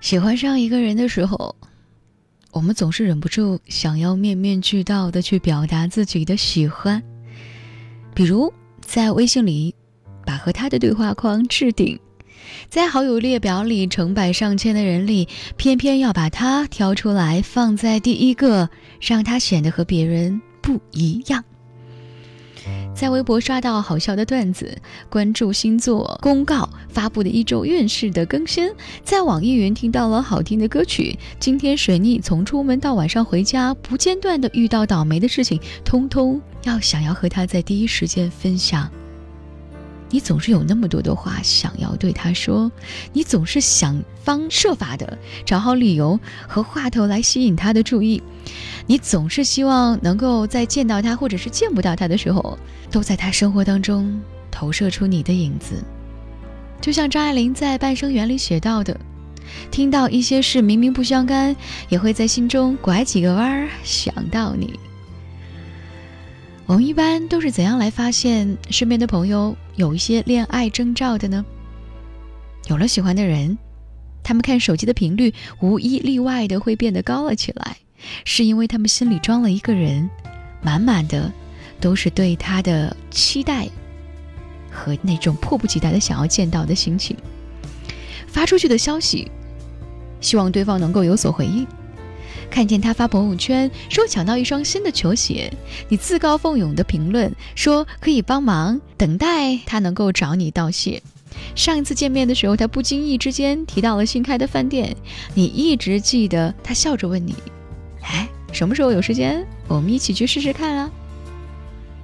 喜欢上一个人的时候，我们总是忍不住想要面面俱到的去表达自己的喜欢，比如在微信里把和他的对话框置顶，在好友列表里成百上千的人里，偏偏要把他挑出来放在第一个，让他显得和别人不一样。在微博刷到好笑的段子，关注星座公告发布的一周运势的更新，在网易云听到了好听的歌曲。今天水逆，从出门到晚上回家，不间断的遇到倒霉的事情，通通要想要和他在第一时间分享。你总是有那么多的话想要对他说，你总是想方设法的找好理由和话头来吸引他的注意。你总是希望能够在见到他或者是见不到他的时候，都在他生活当中投射出你的影子。就像张爱玲在《半生缘》里写到的：“听到一些事明明不相干，也会在心中拐几个弯儿想到你。”我们一般都是怎样来发现身边的朋友有一些恋爱征兆的呢？有了喜欢的人，他们看手机的频率无一例外的会变得高了起来，是因为他们心里装了一个人，满满的都是对他的期待和那种迫不及待的想要见到的心情。发出去的消息，希望对方能够有所回应。看见他发朋友圈说抢到一双新的球鞋，你自告奋勇的评论说可以帮忙，等待他能够找你道谢。上一次见面的时候，他不经意之间提到了新开的饭店，你一直记得他笑着问你：“哎，什么时候有时间，我们一起去试试看啊？”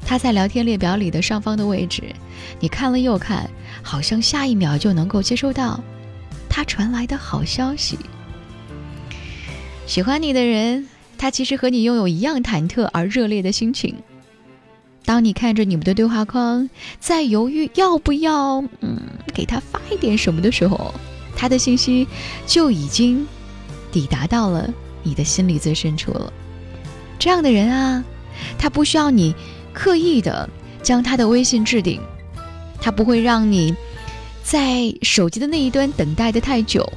他在聊天列表里的上方的位置，你看了又看，好像下一秒就能够接收到他传来的好消息。喜欢你的人，他其实和你拥有一样忐忑而热烈的心情。当你看着你们的对话框，在犹豫要不要嗯给他发一点什么的时候，他的信息就已经抵达到了你的心里最深处了。这样的人啊，他不需要你刻意的将他的微信置顶，他不会让你在手机的那一端等待的太久。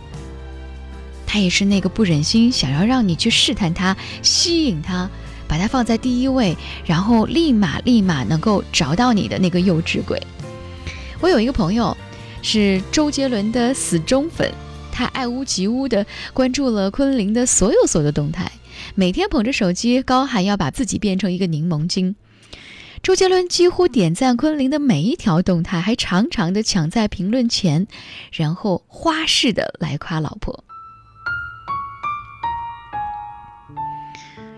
他也是那个不忍心想要让你去试探他、吸引他，把他放在第一位，然后立马立马能够找到你的那个幼稚鬼。我有一个朋友，是周杰伦的死忠粉，他爱屋及乌的关注了昆凌的所有所有的动态，每天捧着手机高喊要把自己变成一个柠檬精。周杰伦几乎点赞昆凌的每一条动态，还常常的抢在评论前，然后花式的来夸老婆。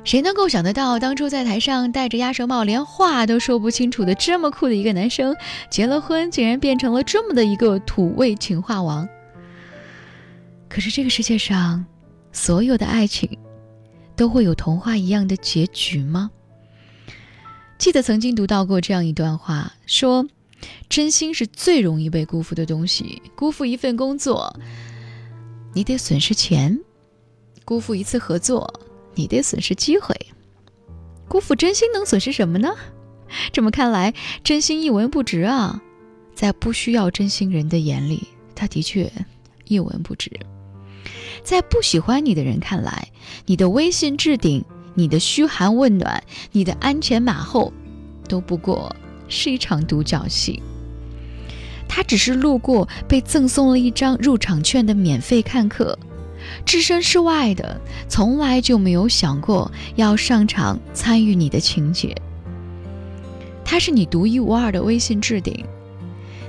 谁能够想得到，当初在台上戴着鸭舌帽，连话都说不清楚的这么酷的一个男生，结了婚竟然变成了这么的一个土味情话王？可是这个世界上，所有的爱情，都会有童话一样的结局吗？记得曾经读到过这样一段话，说，真心是最容易被辜负的东西。辜负一份工作，你得损失钱；辜负一次合作。你得损失机会，辜负真心能损失什么呢？这么看来，真心一文不值啊！在不需要真心人的眼里，他的确一文不值。在不喜欢你的人看来，你的微信置顶、你的嘘寒问暖、你的鞍前马后，都不过是一场独角戏。他只是路过，被赠送了一张入场券的免费看客。置身事外的，从来就没有想过要上场参与你的情节。他是你独一无二的微信置顶，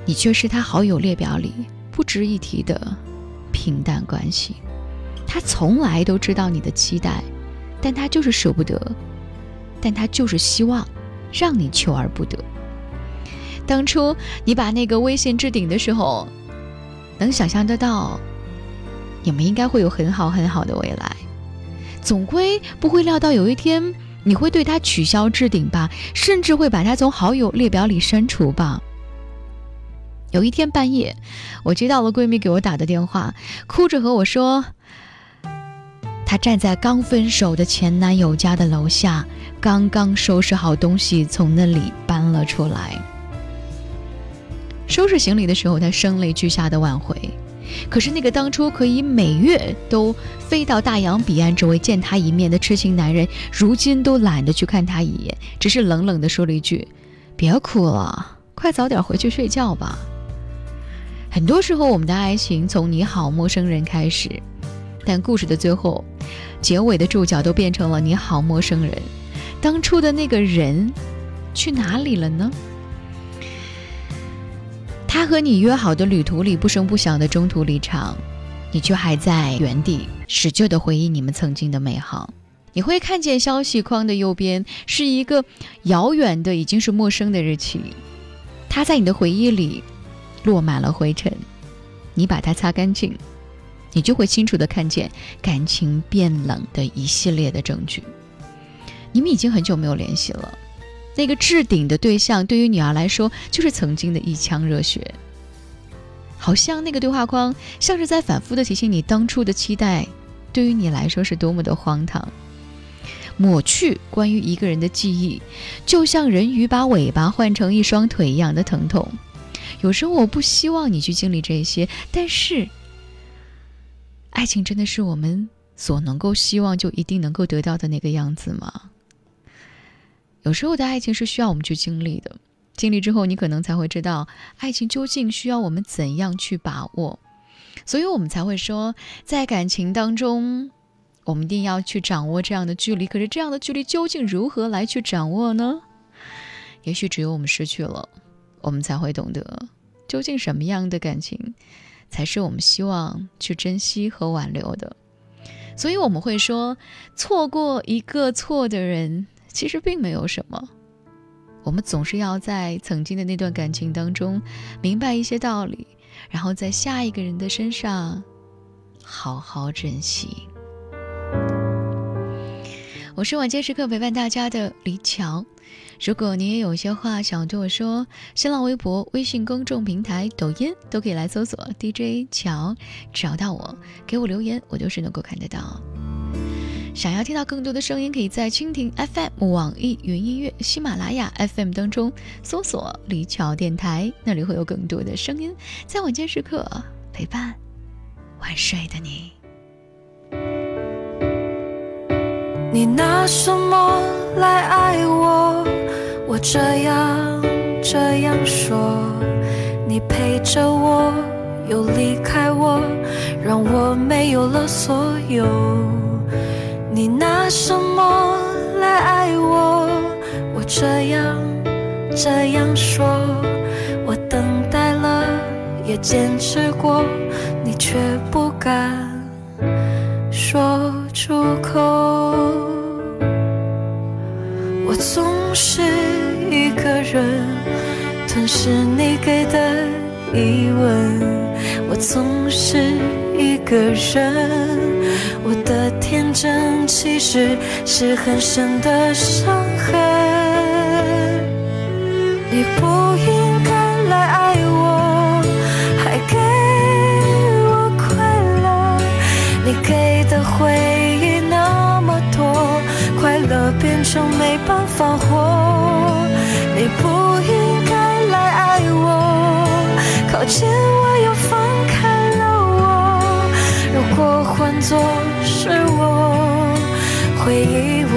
你却是他好友列表里不值一提的平淡关系。他从来都知道你的期待，但他就是舍不得，但他就是希望让你求而不得。当初你把那个微信置顶的时候，能想象得到。你们应该会有很好很好的未来，总归不会料到有一天你会对他取消置顶吧，甚至会把他从好友列表里删除吧。有一天半夜，我接到了闺蜜给我打的电话，哭着和我说，她站在刚分手的前男友家的楼下，刚刚收拾好东西从那里搬了出来。收拾行李的时候，她声泪俱下的挽回。可是那个当初可以每月都飞到大洋彼岸只为见他一面的痴情男人，如今都懒得去看他一眼，只是冷冷地说了一句：“别哭了，快早点回去睡觉吧。”很多时候，我们的爱情从“你好，陌生人”开始，但故事的最后，结尾的注脚都变成了“你好，陌生人”。当初的那个人去哪里了呢？他和你约好的旅途里不声不响的中途离场，你却还在原地使劲的回忆你们曾经的美好。你会看见消息框的右边是一个遥远的已经是陌生的日期，它在你的回忆里落满了灰尘。你把它擦干净，你就会清楚的看见感情变冷的一系列的证据。你们已经很久没有联系了。那个置顶的对象，对于女儿来说，就是曾经的一腔热血。好像那个对话框，像是在反复的提醒你，当初的期待，对于你来说是多么的荒唐。抹去关于一个人的记忆，就像人鱼把尾巴换成一双腿一样的疼痛。有时候我不希望你去经历这些，但是，爱情真的是我们所能够希望就一定能够得到的那个样子吗？有时候的爱情是需要我们去经历的，经历之后，你可能才会知道爱情究竟需要我们怎样去把握，所以我们才会说，在感情当中，我们一定要去掌握这样的距离。可是，这样的距离究竟如何来去掌握呢？也许只有我们失去了，我们才会懂得，究竟什么样的感情，才是我们希望去珍惜和挽留的。所以，我们会说，错过一个错的人。其实并没有什么，我们总是要在曾经的那段感情当中明白一些道理，然后在下一个人的身上好好珍惜。我是晚间时刻陪伴大家的李乔，如果你也有些话想对我说，新浪微博、微信公众平台、抖音都可以来搜索 DJ 乔，找到我，给我留言，我都是能够看得到。想要听到更多的声音，可以在蜻蜓 FM、网易云音乐、喜马拉雅 FM 当中搜索“李巧电台”，那里会有更多的声音在晚间时刻陪伴晚睡的你。你拿什么来爱我？我这样这样说，你陪着我又离开我，让我没有了所有。你拿什么来爱我？我这样这样说，我等待了，也坚持过，你却不敢说出口。我总是一个人吞噬你给的疑问，我总是一个人。我的天真其实是很深的伤痕。你不应该来爱我，还给我快乐。你给的回忆那么多，快乐。变成没办法活。你不应该来爱我，靠近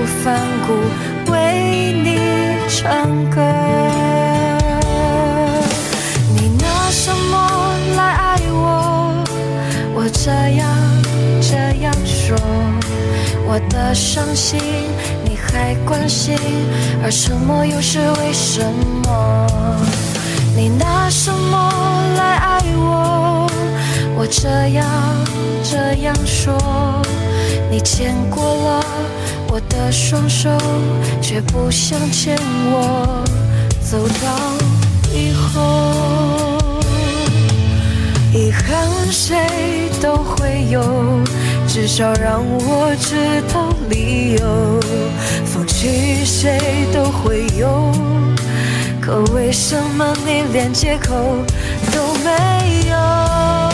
反顾为你唱歌。你拿什么来爱我？我这样这样说，我的伤心你还关心，而沉默又是为什么？你拿什么来爱我？我这样这样说。你牵过了我的双手，却不想牵我走到以后。遗憾谁都会有，至少让我知道理由。放弃谁都会有，可为什么你连借口都没有？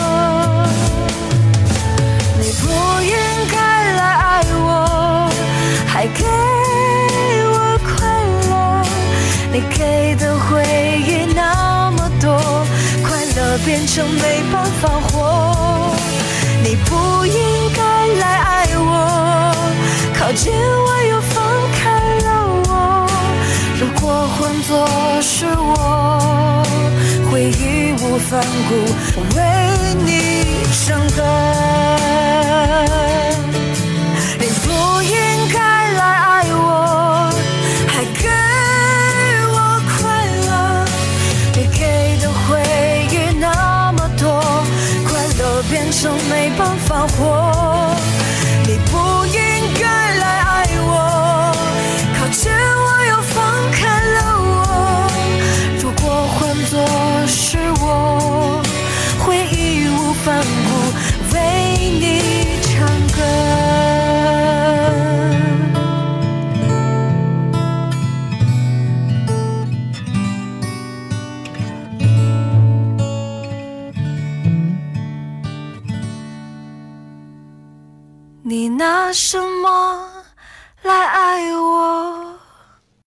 生没办法活你不应该来爱我。靠近我又放开了我如果换做是我会义无反顾为你伤悲发火。